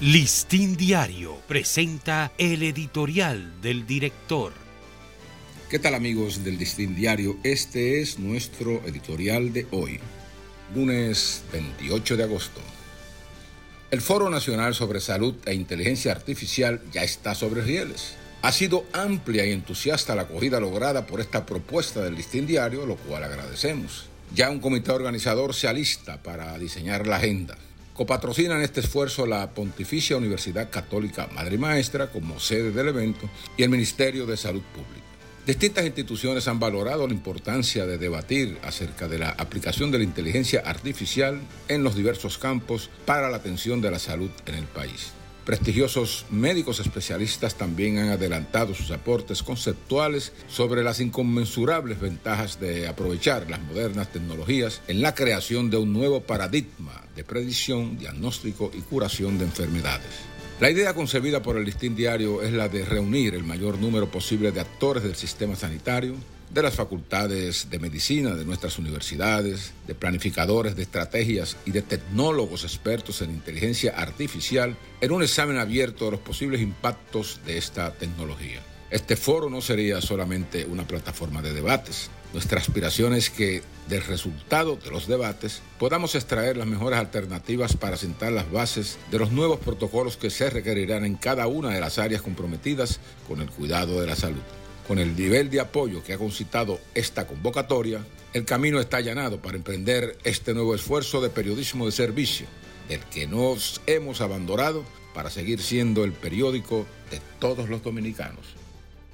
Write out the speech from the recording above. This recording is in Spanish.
Listín Diario presenta el editorial del director. ¿Qué tal amigos del Listín Diario? Este es nuestro editorial de hoy, lunes 28 de agosto. El Foro Nacional sobre Salud e Inteligencia Artificial ya está sobre rieles. Ha sido amplia y entusiasta la acogida lograda por esta propuesta del Listín Diario, lo cual agradecemos. Ya un comité organizador se alista para diseñar la agenda. Copatrocinan este esfuerzo la Pontificia Universidad Católica Madre Maestra como sede del evento y el Ministerio de Salud Pública. Distintas instituciones han valorado la importancia de debatir acerca de la aplicación de la inteligencia artificial en los diversos campos para la atención de la salud en el país. Prestigiosos médicos especialistas también han adelantado sus aportes conceptuales sobre las inconmensurables ventajas de aprovechar las modernas tecnologías en la creación de un nuevo paradigma predicción, diagnóstico y curación de enfermedades. La idea concebida por el Listín Diario es la de reunir el mayor número posible de actores del sistema sanitario, de las facultades de medicina de nuestras universidades, de planificadores de estrategias y de tecnólogos expertos en inteligencia artificial en un examen abierto de los posibles impactos de esta tecnología. Este foro no sería solamente una plataforma de debates. Nuestra aspiración es que del resultado de los debates podamos extraer las mejores alternativas para sentar las bases de los nuevos protocolos que se requerirán en cada una de las áreas comprometidas con el cuidado de la salud. Con el nivel de apoyo que ha concitado esta convocatoria, el camino está allanado para emprender este nuevo esfuerzo de periodismo de servicio, del que nos hemos abandonado para seguir siendo el periódico de todos los dominicanos.